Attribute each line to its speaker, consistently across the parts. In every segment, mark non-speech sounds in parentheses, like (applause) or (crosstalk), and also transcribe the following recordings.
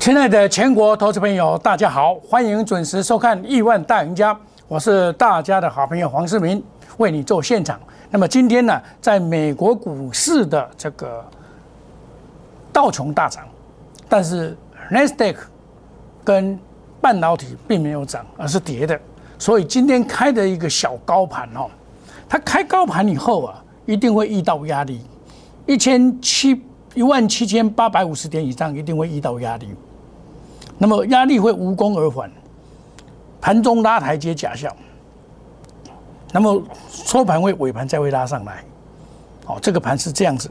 Speaker 1: 亲爱的全国投资朋友，大家好，欢迎准时收看《亿万大赢家》，我是大家的好朋友黄世明，为你做现场。那么今天呢，在美国股市的这个道琼大涨，但是 n e s d a q 跟半导体并没有涨，而是跌的。所以今天开的一个小高盘哦，它开高盘以后啊，一定会遇到压力，一千七一万七千八百五十点以上，一定会遇到压力。那么压力会无功而返，盘中拉台阶假象，那么收盘会尾盘再会拉上来，哦，这个盘是这样子，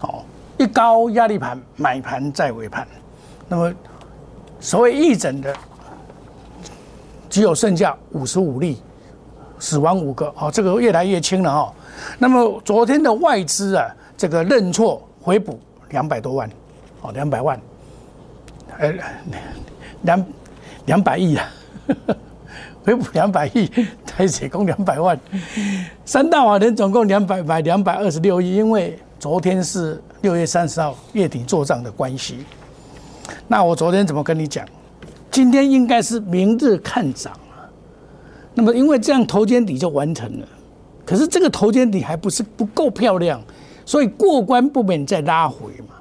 Speaker 1: 哦，一高压力盘买盘再尾盘，那么所谓一整的只有剩下五十五例，死亡五个，哦，这个越来越轻了哦。那么昨天的外资啊，这个认错回补两百多万，哦，两百万，呃。两两百亿啊，(laughs) 回补两百亿，台水共两百万，三大法人总共两百百两百二十六亿，因为昨天是六月三十号月底做账的关系。那我昨天怎么跟你讲？今天应该是明日看涨啊。那么因为这样头肩底就完成了，可是这个头肩底还不是不够漂亮，所以过关不免再拉回嘛，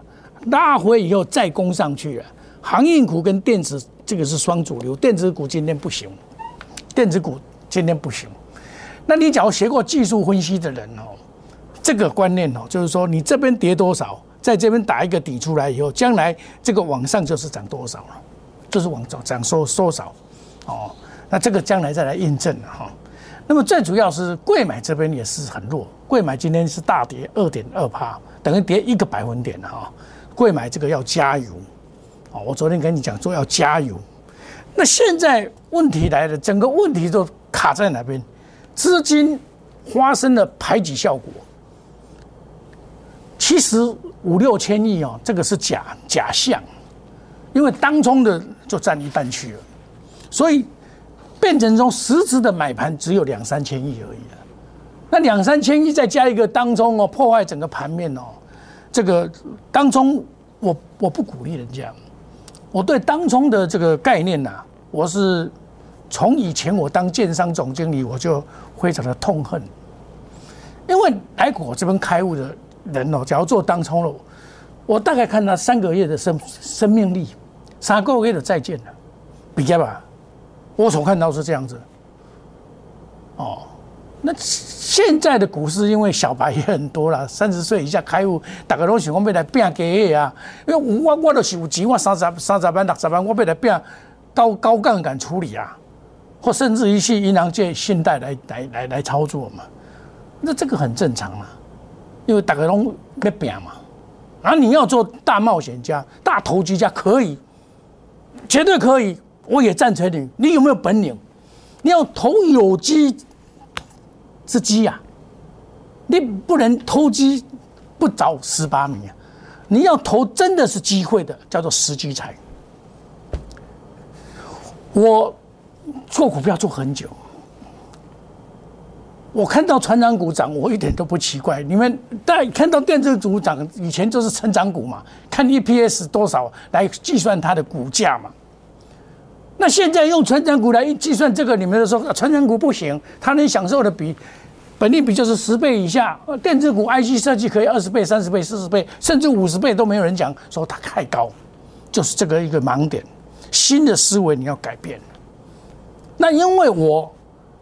Speaker 1: 拉回以后再攻上去了。航运股跟电子这个是双主流，电子股今天不行，电子股今天不行。那你假如学过技术分析的人哦，这个观念哦，就是说你这边跌多少，在这边打一个底出来以后，将来这个往上就是涨多少了，就是往涨涨收收少哦。那这个将来再来印证哈。那么最主要是贵买这边也是很弱，贵买今天是大跌二点二趴，等于跌一个百分点哈。贵买这个要加油。我昨天跟你讲说要加油，那现在问题来了，整个问题都卡在哪边？资金发生了排挤效果，其实五六千亿哦，这个是假假象，因为当中的就占一半去了，所以变成中实质的买盘只有两三千亿而已了。那两三千亿再加一个当中哦，破坏整个盘面哦，这个当中我我不鼓励人家。我对当冲的这个概念呐，我是从以前我当建商总经理，我就非常的痛恨，因为来我这边开悟的人哦，假如做当冲了，我大概看他三个月的生生命力，三个月的再见了，比较吧，我所看到是这样子，哦。那现在的股市，因为小白也很多了，三十岁以下开户，大家拢喜欢要来变给啊。因为我我都是有钱，我三十三十万、六十万，我要来变高高杠杆处理啊，或甚至于去银行借信贷来来来来操作嘛。那这个很正常啊，因为大家拢要变嘛。然后你要做大冒险家、大投机家，可以，绝对可以，我也赞成你。你有没有本领？你要投有机。是鸡呀，你不能投机不着十八米啊！你要投真的是机会的，叫做时机财。我做股票做很久，我看到船长股涨，我一点都不奇怪。你们但看到电子股涨，以前就是成长股嘛，看 EPS 多少来计算它的股价嘛。那现在用成长股来计算这个，你们说成长股不行，它能享受的比本利比就是十倍以下，电子股 IC 设计可以二十倍、三十倍、四十倍，甚至五十倍都没有人讲说它太高，就是这个一个盲点。新的思维你要改变。那因为我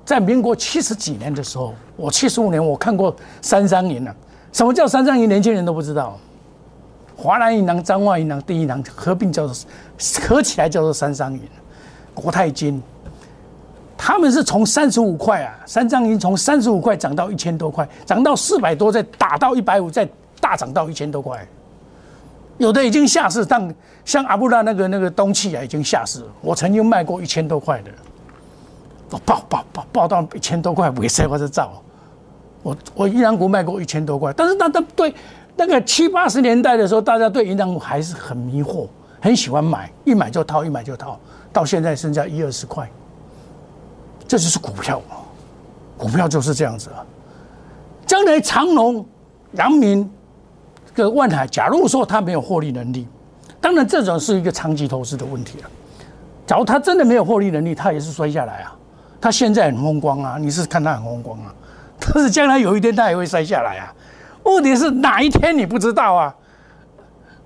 Speaker 1: 在民国七十几年的时候，我七十五年我看过三三年了。什么叫三三银？年轻人都不知道。华南银行、彰化银行、第一银行合并叫做合起来叫做三三年。国泰金，他们是从三十五块啊，三张银从三十五块涨到一千多块，涨到四百多，再打到一百五，再大涨到一千多块。有的已经下市，但像阿布拉那个那个东气啊，已经下市。我曾经卖过一千多块的，我爆爆爆爆到一千多块，尾塞我是造。我我银行股卖过一千多块，但是那那对那个七八十年代的时候，大家对银行股还是很迷惑，很喜欢买，一买就套，一买就套。到现在剩下一二十块，这就是股票，股票就是这样子啊。将来长隆、阳明、个万海，假如说他没有获利能力，当然，这种是一个长期投资的问题了。假如他真的没有获利能力，他也是摔下来啊。他现在很风光啊，你是看他很风光啊，(laughs) 但是将来有一天他也会摔下来啊。问题是哪一天你不知道啊？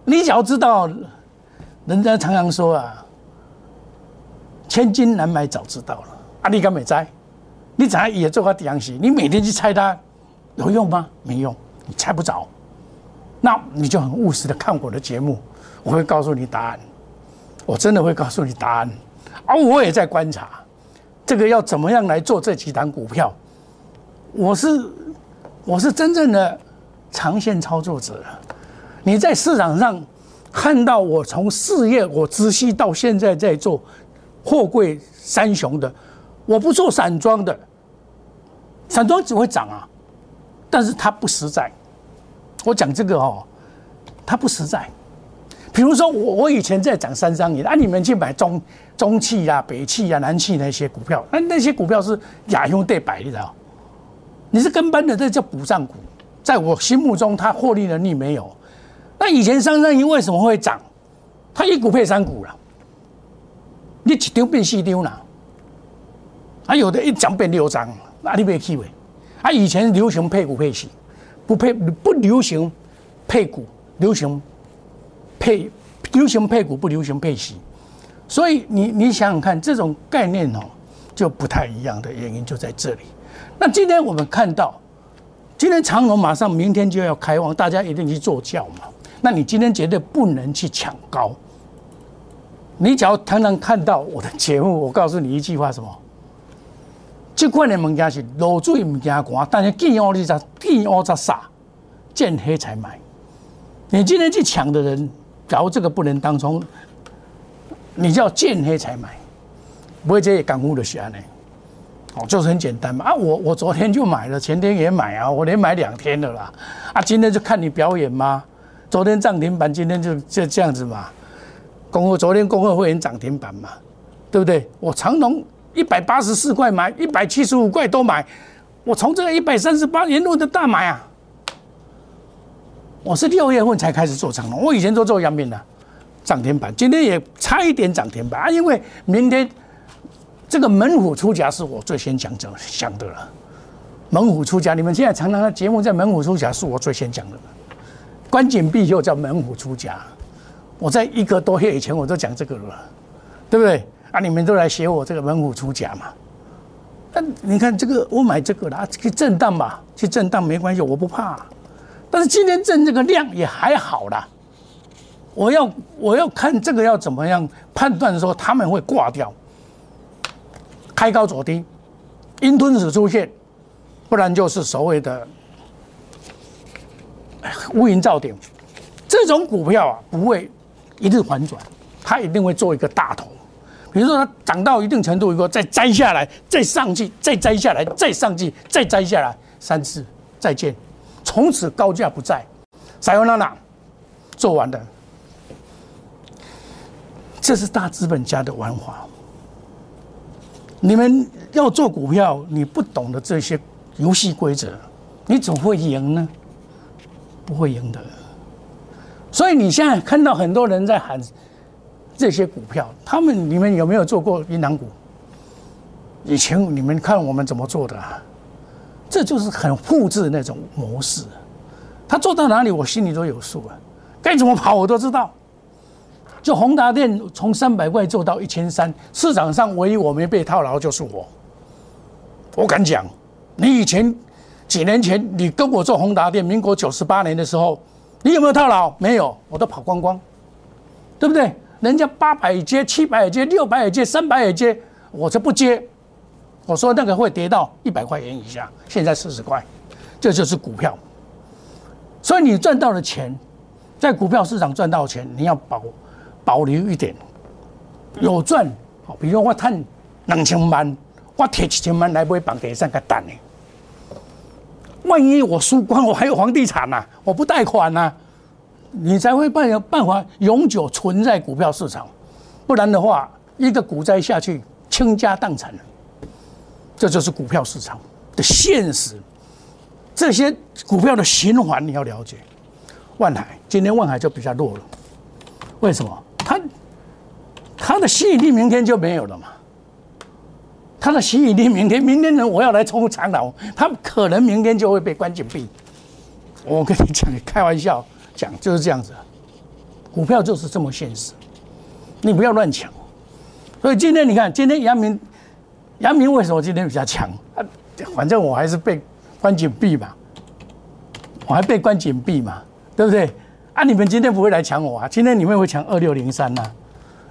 Speaker 1: 你只要知道，人家常常说啊，千金难买早知道了。啊，你敢没猜？你怎样也做个底息？你每天去猜它有用吗？没用，你猜不着。那你就很务实的看我的节目，我会告诉你答案。我真的会告诉你答案。而我也在观察，这个要怎么样来做这几档股票。我是我是真正的长线操作者。你在市场上看到我从事业我知悉到现在在做货柜三雄的，我不做散装的。散装只会涨啊，但是它不实在。我讲这个哦，它不实在。比如说，我我以前在讲三商银，啊，你们去买中中汽啊、北汽啊、南汽那些股票，那那些股票是亚优对百，你知道？你是跟班的，这叫补涨股。在我心目中，它获利能力没有。那以前三商银为什么会涨？它一股配三股了，你一张变四张了，啊，有的一张变六张。哪里没机会？啊，以前流行配股配息，不配不流行配股，流行配流行配股，不流行配息。所以你你想想看，这种概念哦，就不太一样的原因就在这里。那今天我们看到，今天长隆马上明天就要开放，大家一定去坐轿嘛。那你今天绝对不能去抢高。你只要常常看到我的节目，我告诉你一句话：什么？这款的物件是落水唔惊寒，但是见乌你才见乌才傻，见黑才买。你今天去抢的人，假如这个不能当冲，你叫见黑才买，不会这些港股的安呢？哦，就是很简单嘛。啊，我我昨天就买了，前天也买啊，我连买两天的啦。啊，今天就看你表演吗？昨天涨停板，今天就就这样子嘛。公会昨天公会会员涨停板嘛，对不对？我长隆。一百八十四块买，一百七十五块都买，我从这个一百三十八沿路的大买啊！我是六月份才开始做长隆，我以前都做阳明的涨停板，今天也差一点涨停板啊！因为明天这个猛虎出家是我最先讲讲想的了。猛虎出家，你们现在常常的节目在猛虎出甲是我最先讲的，关紧闭就叫猛虎出家。我在一个多月以前我都讲这个了，对不对？啊！你们都来学我这个猛虎出甲嘛？但你看这个，我买这个啦，去震荡吧，去震荡没关系，我不怕。但是今天震这个量也还好啦。我要我要看这个要怎么样判断说他们会挂掉，开高走低，阴吞子出现，不然就是所谓的乌云罩顶。这种股票啊，不会一日反转，它一定会做一个大头。比如说它涨到一定程度以后，再摘下来，再上去，再摘下来，再上去，再摘下来，三次再见，从此高价不在。塞翁娜娜做完的，这是大资本家的玩法。你们要做股票，你不懂得这些游戏规则，你怎么会赢呢？不会赢的。所以你现在看到很多人在喊。这些股票，他们你们有没有做过银行股？以前你们看我们怎么做的，这就是很复制那种模式。他做到哪里，我心里都有数啊。该怎么跑，我都知道。就宏达电从三百块做到一千三，市场上唯一我没被套牢就是我。我敢讲，你以前几年前你跟我做宏达电，民国九十八年的时候，你有没有套牢？没有，我都跑光光，对不对？人家八百也接、七百也接、六百也接、三百也接，我就不接。我说那个会跌到一百块钱以下，现在四十块，这就是股票。所以你赚到的钱，在股票市场赚到的钱，你要保保留一点，有赚。好，比如我赚两千万，我贴一千万来买房地产个蛋呢。万一我输光，我还有房地产呐，我不贷款呐。你才会办有办法永久存在股票市场，不然的话，一个股灾下去，倾家荡产。这就是股票市场的现实。这些股票的循环你要了解。万海今天万海就比较弱了，为什么？它它的吸引力明天就没有了嘛？他的吸引力明天，明天呢？我要来冲长岛，他可能明天就会被关紧闭。我跟你讲，开玩笑讲就是这样子，股票就是这么现实，你不要乱抢。所以今天你看，今天阳明，阳明为什么今天比较强？啊，反正我还是被关紧闭嘛，我还被关紧闭嘛，对不对？啊，你们今天不会来抢我啊？今天你们会抢二六零三呐？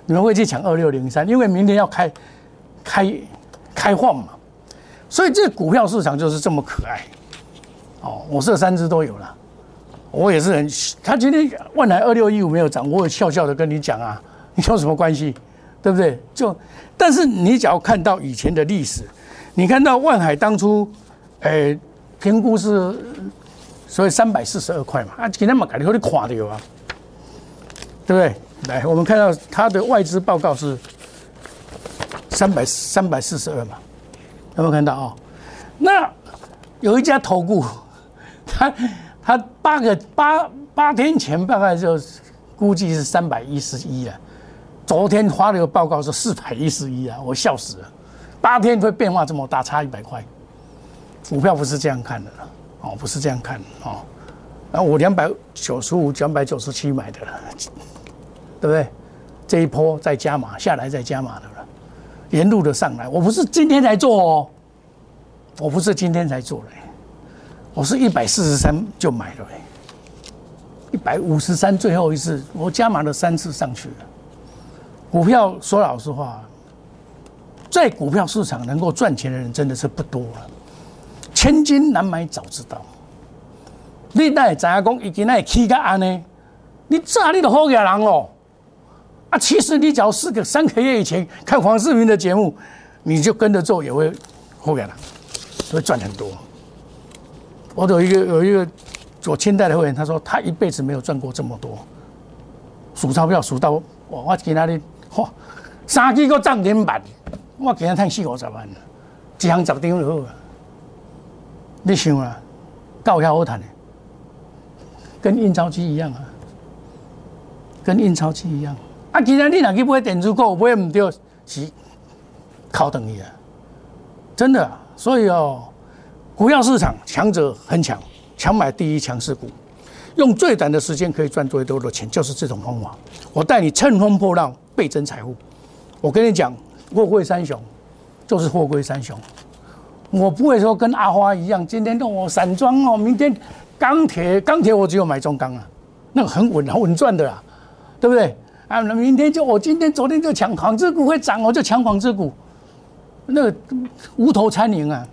Speaker 1: 你们会去抢二六零三？因为明天要开开开放嘛，所以这股票市场就是这么可爱。哦，我这三只都有了，我也是很。他今天万海二六一五没有涨，我也笑笑的跟你讲啊，你 (laughs) 有什么关系？对不对？就，但是你只要看到以前的历史，你看到万海当初，诶，评估是所以三百四十二块嘛，啊，今天嘛改的有点垮的有啊，对不对？来，我们看到它的外资报告是三百三百四十二嘛，有没有看到啊？那有一家投顾。(laughs) 他他八个八八天前大概就估计是三百一十一啊，昨天发了个报告说四百一十一啊，我笑死了，八天会变化这么大，差一百块，股票不是这样看的哦，不是这样看哦，然后我两百九十五、两百九十七买的，对不对？这一波再加码下来再加码的，沿路的上来，我不是今天才做哦，我不是今天才做的。我是一百四十三就买了，一百五十三最后一次，我加码了三次上去了。股票说老实话，在股票市场能够赚钱的人真的是不多了，千金难买早知道。你那知影讲已经那起个安呢？你炸你的好野人哦！啊，其实你只要四个三个月以前看黄世明的节目，你就跟着做也会好野人，会赚很多。我有一个有一个做清代的会员，他说他一辈子没有赚过这么多，数钞票数到我我给他的嚯，三几个涨停板，我给他赚四五十万，一行十张就好啊。你想啊，高遐好赚的，跟印钞机一样啊，跟印钞机一样。啊，既然你若去买电子股，买唔到是靠等于啊，真的。所以哦。股票市场强者很强，强买第一强势股，用最短的时间可以赚最多的钱，就是这种方法。我带你乘风破浪，倍增财富。我跟你讲，货柜三雄就是货柜三雄。我不会说跟阿花一样，今天动我散装哦，明天钢铁，钢铁我只有买中钢啊，那个很稳，很稳赚的啦，对不对？啊，那明天就我今天、昨天就抢纺织股会涨，我就抢纺织股，那个无头苍蝇啊。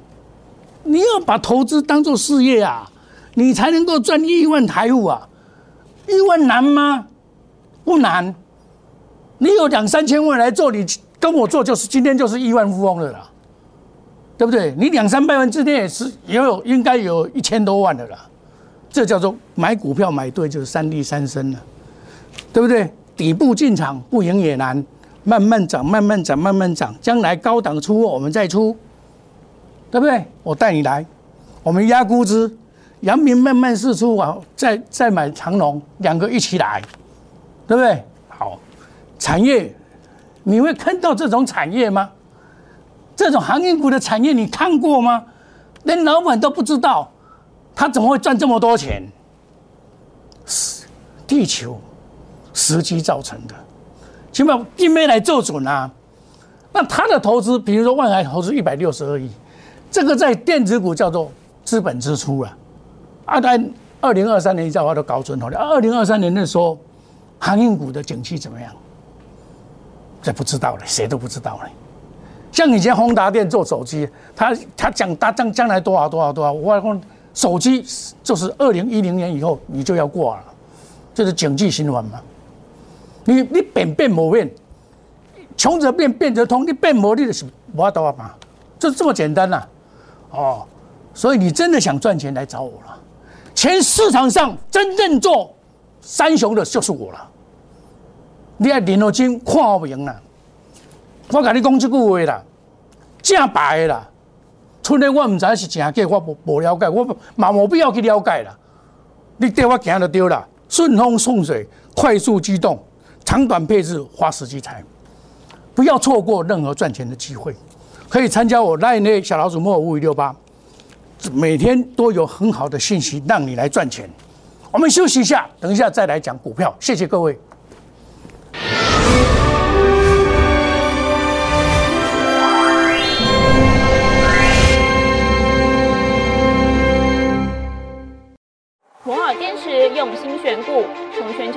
Speaker 1: 你要把投资当做事业啊，你才能够赚亿万财富啊！亿万难吗？不难。你有两三千万来做，你跟我做就是今天就是亿万富翁了啦，对不对？你两三百万之内也是也有应该有一千多万的啦。这叫做买股票买对就是三利三升了，对不对？底部进场不赢也难，慢慢涨，慢慢涨，慢慢涨，将来高档出货我们再出。对不对？我带你来，我们压估值，阳明慢慢试出啊，再再买长隆，两个一起来，对不对？好，产业，你会看到这种产业吗？这种航运股的产业你看过吗？连老板都不知道，他怎么会赚这么多钱？是地球时机造成的，起码一没来做准啊。那他的投资，比如说万海投资一百六十二亿。这个在电子股叫做资本支出啊，啊，在二零二三年一话都高准头的。二零二三年的时候，航运股的景气怎么样？这不知道了，谁都不知道了。像以前宏达电做手机，他他讲他将将来多少多少多少，我讲手机就是二零一零年以后你就要挂了，这是景气循环嘛。你你变变没变，穷则变变则通，你变没你就是无法多嘛，就这么简单呐。哦，所以你真的想赚钱来找我了？全市场上真正做三雄的就是我了。你爱联络金看不赢啦，我跟你讲这句话啦，正白的啦。出来我唔知是真假，我无无了解，我嘛冇必要去了解啦。你带我行就对了，顺风顺水，快速机动，长短配置花时机财，不要错过任何赚钱的机会。可以参加我 Line 小老鼠莫五五六八，每天都有很好的信息让你来赚钱。我们休息一下，等一下再来讲股票。谢谢各位。
Speaker 2: 摩尔坚持用心选股，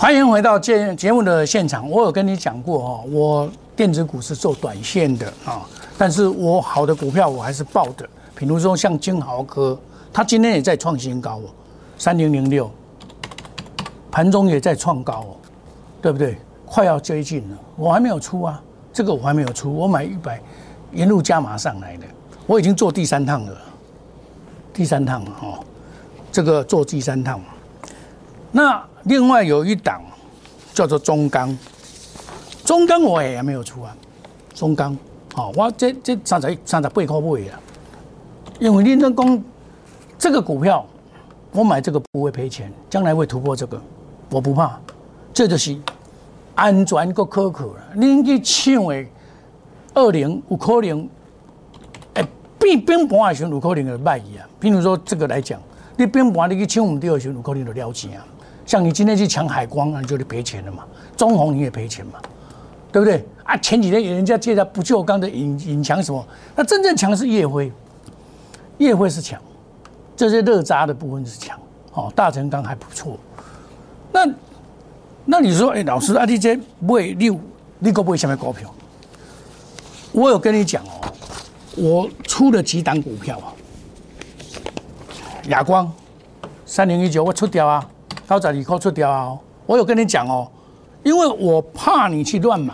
Speaker 1: 欢迎回到节节目的现场。我有跟你讲过哦，我电子股是做短线的啊，但是我好的股票我还是报的。比如说像金豪科，它今天也在创新高哦，三零零六，盘中也在创高哦，对不对？快要接近了，我还没有出啊，这个我还没有出，我买一百，沿路加码上来的，我已经做第三趟了，第三趟了哦，这个做第三趟。那另外有一档叫做中钢，中钢我也还没有出啊，中钢，好，我这这三十三十八块买啊。因为林正公这个股票，我买这个不会赔钱，将来会突破这个，我不怕。这就是安全够可靠了。你去抢的二零有可能，哎，变变盘的时候有可能会卖伊啊。比如说这个来讲，你变盘你去抢唔到的时候有可能就了钱啊。像你今天去抢海光啊，就得赔钱了嘛。中红你也赔钱嘛，对不对？啊，前几天人家介绍不锈钢的引引强什么，那真正强是叶辉。业会是强，这些热渣的部分是强，哦，大成钢还不错。那那你说，哎，老师，啊，你这买六，你可不会下面股票？我有跟你讲哦，我出了几档股票啊，亚光三零一九我出掉啊，高仔你扣出掉啊，我有跟你讲哦，因为我怕你去乱买，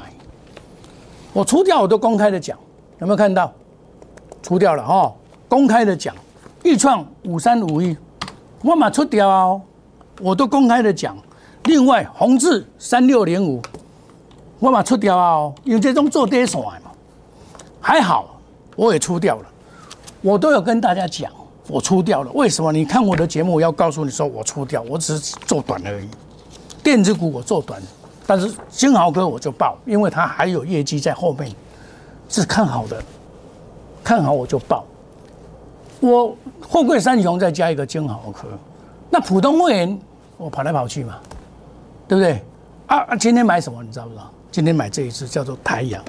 Speaker 1: 我出掉我都公开的讲，有没有看到？出掉了哦。公开的讲，豫创五三五一，我马出掉哦，我都公开的讲。另外，宏志三六零五，我马出掉哦，因为这种做跌手嘛，还好，我也出掉了。我都有跟大家讲，我出掉了。为什么？你看我的节目，我要告诉你说我出掉，我只是做短而已。电子股我做短，但是金豪科我就报，因为它还有业绩在后面，是看好的，看好我就报。我货柜三雄再加一个金豪科，那普通会员我跑来跑去嘛，对不对？啊啊！今天买什么你知道不知道？今天买这一只叫做太阳，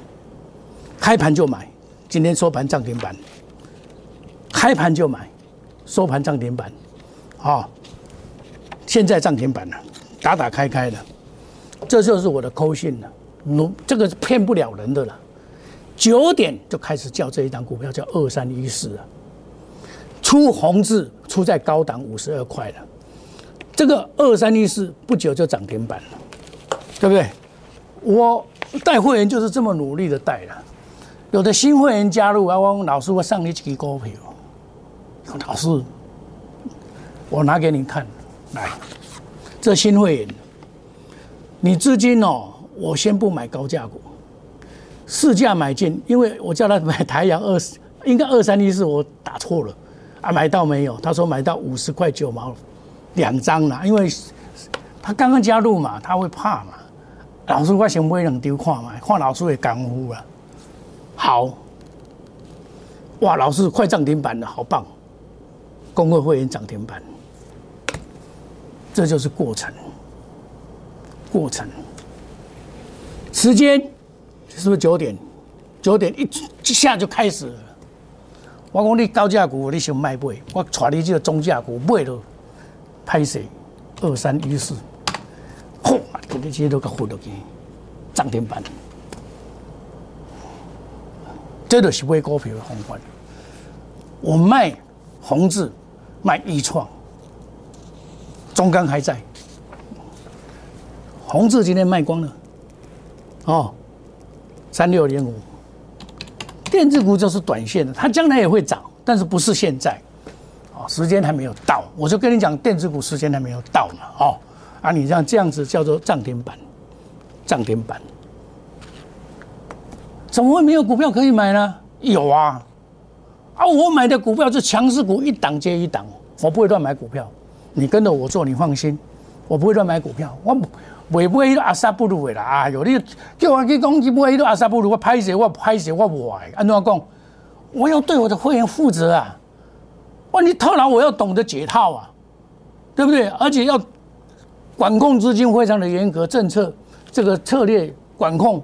Speaker 1: 开盘就买，今天收盘涨停板，开盘就买，收盘涨停板，好，现在涨停板了，打打开开的，这就是我的扣信了，奴这个是骗不了人的了。九点就开始叫这一张股票叫二三一四啊。出红字出在高档五十二块了，这个二三一四不久就涨停板了，对不对？我带会员就是这么努力的带了，有的新会员加入啊，我老师我上你几个股票，老师，我拿给你看，来，这新会员，你资金哦，我先不买高价股，市价买进，因为我叫他买台阳二，应该二三一四，我打错了。啊，买到没有？他说买到五十块九毛两张了，因为他刚刚加入嘛，他会怕嘛。老师，我先不会能丢看嘛，看老师会干呼了。好，哇，老师快涨停板了，好棒！工会会员涨停板，这就是过程。过程，时间是不是九点？九点一一下就开始。我讲你高价股你想卖不？我带你这个中价股卖了，拍死二三一四，嚯！给你这些都给混落去，涨停板。这就是买股票的方法。我卖宏志，卖易创，中钢还在。宏志今天卖光了，哦，三六零五。电子股就是短线的，它将来也会涨，但是不是现在，哦，时间还没有到。我就跟你讲，电子股时间还没有到嘛，哦，啊，你像这样子叫做涨停板，涨停板，怎么会没有股票可以买呢？有啊，啊，我买的股票是强势股，一档接一档，我不会乱买股票，你跟着我做，你放心，我不会乱买股票，我。袂买迄个阿萨布鲁的啦，哎呦，你叫我去讲去买迄个阿萨布鲁，我拍死我拍死我无爱，安怎讲？我要对我的会员负责啊！哇，你套牢我要懂得解套啊，对不对？而且要管控资金非常的严格，政策这个策略管控，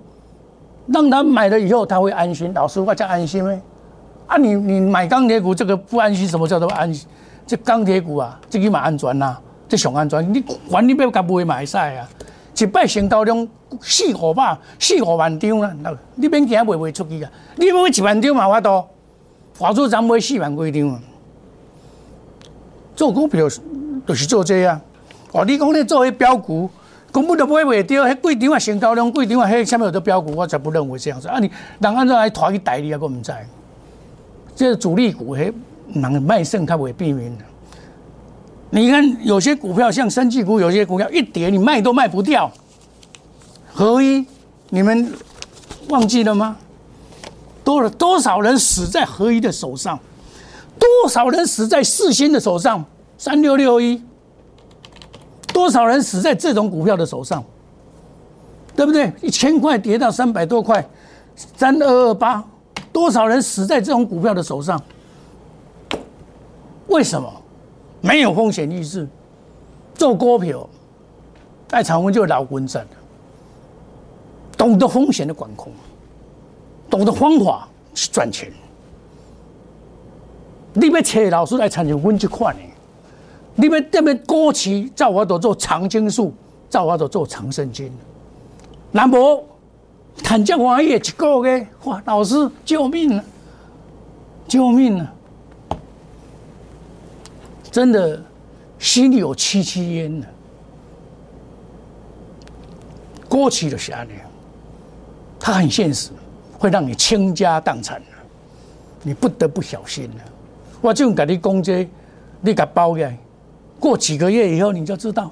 Speaker 1: 让他买了以后他会安心。老师，我叫安心咩？啊，你你买钢铁股这个不安心，什么叫做安心？这钢铁股啊，这起码安全呐，这上安全。你管你要甲买买晒啊？一摆成交量四五百、四五万张啦，你免惊卖袂出去啊！你要买一万张嘛，我都华主咱买四万几张啊。做股票就是做这啊！哦，你讲你做迄标股，根本都买袂到，迄几张啊成交量几张啊，迄下面有的标股，我才不认为这样子啊！你人安怎来拖去代理啊，我唔知。这主力股迄人卖肾较袂避免的。你看有些股票像生技股，有些股票一跌你卖都卖不掉。合一，你们忘记了吗？多了多少人死在合一的手上？多少人死在四新的手上？三六六一，多少人死在这种股票的手上？对不对？一千块跌到三百多块，三二二八，多少人死在这种股票的手上？为什么？没有风险意识，做股票，爱长温就老滚阵懂得风险的管控，懂得方法去赚钱。你要找老师来参加阮这款的，你要这边过期，照我都做长青树，照我都做长生金。难不谈这玩意一个月，哇！老师救命了，救命了！真的心里有戚戚焉呢，过去的下年，他很现实，会让你倾家荡产的，你不得不小心了。我就给你讲这，你给包起来，过几个月以后你就知道。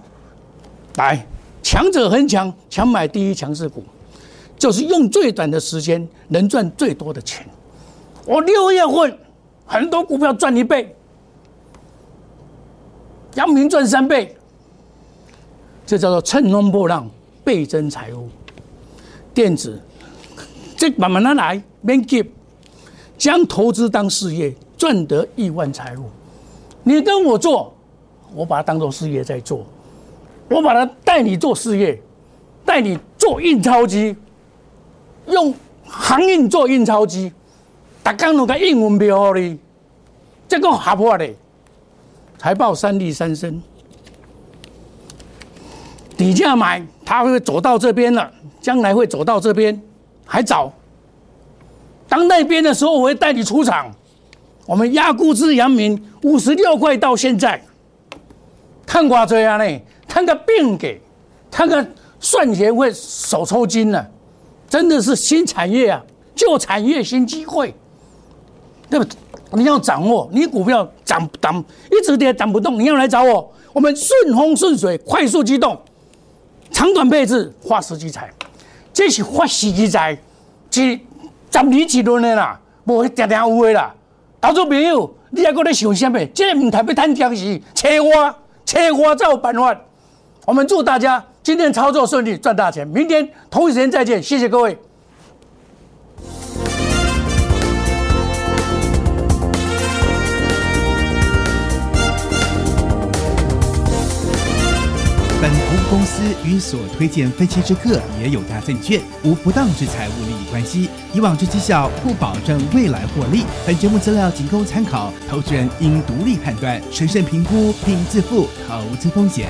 Speaker 1: 来，强者恒强，强买第一强势股，就是用最短的时间能赚最多的钱。我六月份很多股票赚一倍。阳明赚三倍，这叫做乘风破浪，倍增财富。电子，这慢慢的来，免急，将投资当事业，赚得亿万财富。你跟我做，我把它当做事业在做，我把它带你做事业，带你做印钞机，用航运做印钞机，大家拢个英文标哩，这个合法的。财报三利三升，底价买，它会走到这边了，将来会走到这边，还早。当那边的时候，我会带你出场。我们压估值阳明五十六块到现在，看挂这样呢，看个病给，看个算钱会手抽筋了，真的是新产业啊，旧产业新机会，对不？你要掌握，你股票涨涨一直跌涨不动，你要来找我，我们顺风顺水，快速机动，长短配置，花时机财，这是花时机财，是十年一轮的啦，无定定有的啦。投资朋友，你还搁咧想什么？这个唔台要谈僵时，车我，车我才有办法。我们祝大家今天操作顺利，赚大钱。明天同一时间再见，谢谢各位。
Speaker 3: 本服务公司与所推荐分期之客也有大证券无不当之财务利益关系，以往之绩效不保证未来获利。本节目资料仅供参考，投资人应独立判断、审慎评估并自负投资风险。